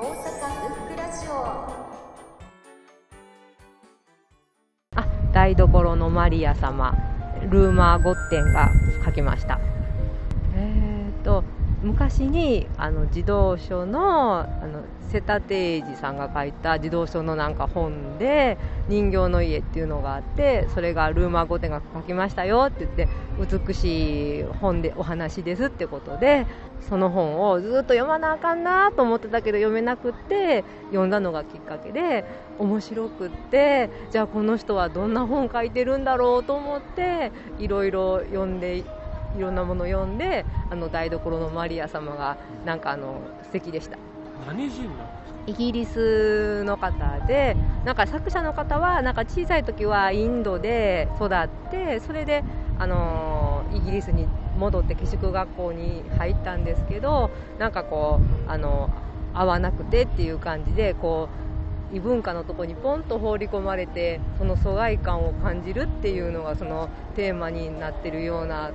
大阪ブックラジオあ台所のマリア様。ルーマー・ゴッテンが書きました、昔にあの児童書のあの瀬田定治さんが書いた児童書のなんか本で人形の家っていうのがあってそれがルーマー御殿が書きましたよって言って美しい本でお話ですってことでその本をずっと読まなあかんなと思ってたけど読めなくって読んだのがきっかけで面白くってじゃあこの人はどんな本書いてるんだろうと思っていろいろ読んでいろんなもの読んであの台所のマリア様がなんかあの素敵でした。何人なんですか？イギリスの方でなんか作者の方はなんか小さい時はインドで育ってそれで、あのイギリスに戻って寄宿学校に入ったんですけどなんかこう、あの合わなくてっていう感じでこう異文化のとこにポンと放り込まれてその疎外感を感じるっていうのがそのテーマになってるような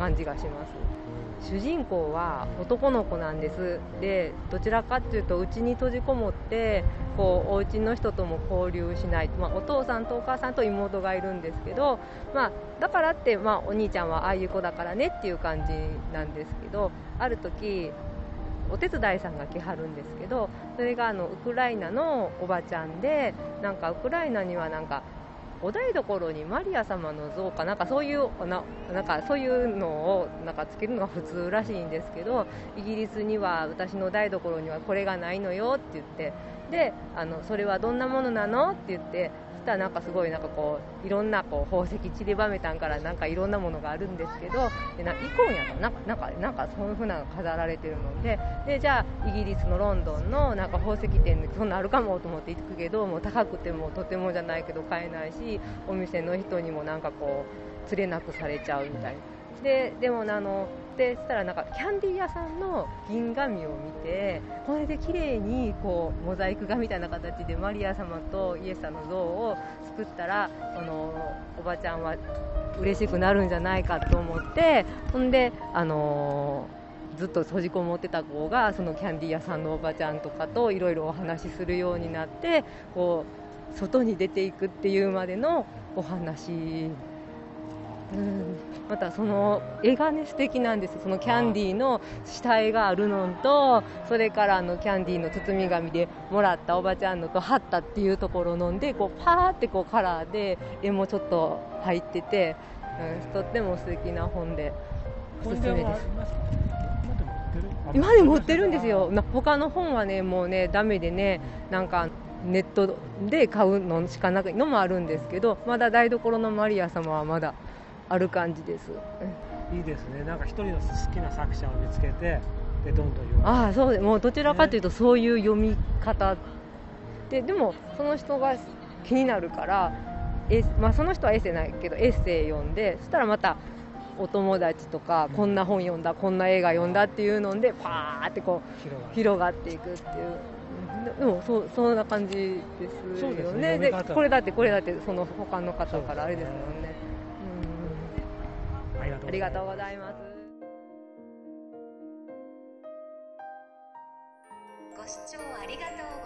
感じがします。主人公は男の子なんです。でどちらかっていうと家に閉じこもってこうお家の人とも交流しない、まあ、お父さんとお母さんと妹がいるんですけど、まあ、だからって、まあ、お兄ちゃんはああいう子だからねっていう感じなんですけどある時お手伝いさんが来はるんですけどそれがあのウクライナのおばちゃんでなんかウクライナにはなんかお台所にマリア様の像かなんかそういうななんかそういうのをなんかつけるのが普通らしいんですけどイギリスには私の台所にはこれがないのよって言ってであのそれはどんなものなの？って言ってたらなんかすごいなんかこういろんなこう宝石散りばめたんからなんかいろんなものがあるんですけどでなイコンやとなんかなんかなんかそういうふうなのが飾られてるのででじゃあイギリスのロンドンのなんか宝石店でそんなあるかもと思って行くけどもう高くてもとてもじゃないけど買えないしお店の人にもなんかこう釣れなくされちゃうみたいな。ででもあの。でしたらなんかキャンディー屋さんの銀紙を見てこれで綺麗にこうモザイク画みたいな形でマリア様とイエス様の像を作ったらそのおばちゃんは嬉しくなるんじゃないかと思ってほんであのずっと閉じこもってた子がそのキャンディー屋さんのおばちゃんとかといろいろお話しするようになってこう外に出ていくっていうまでのお話うん、またその絵がね素敵なんですそのキャンディーの下絵があるのとそれからあのキャンディーの包み紙でもらったおばちゃんのと貼ったっていうところのんでこうパーってこうカラーで絵もちょっと入ってて、うん、とっても素敵な本でおすすめです。今でも売ってる？んですよ。な他の本はねもうねダメでねなんかネットで買うのしかないのもあるんですけどまだ台所のマリア様はまだある感じです。いいですね。なんか一人の好きな作者を見つけて、でどんどん読む。ああ、そうでもうどちらかというとそういう読み方で、でもその人が気になるから、えまあその人はエッセイないけどエッセイ読んで、そしたらまたお友達とか、こんな本読んだ、こんな映画読んだっていうのでパーってこう広がっていくっていう。でもそうそんな感じですよね。で、ね、これだってこれだってその他の方からあれですもんね。とありがとうございます。ご視聴ありがとう